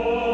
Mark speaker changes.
Speaker 1: Oh.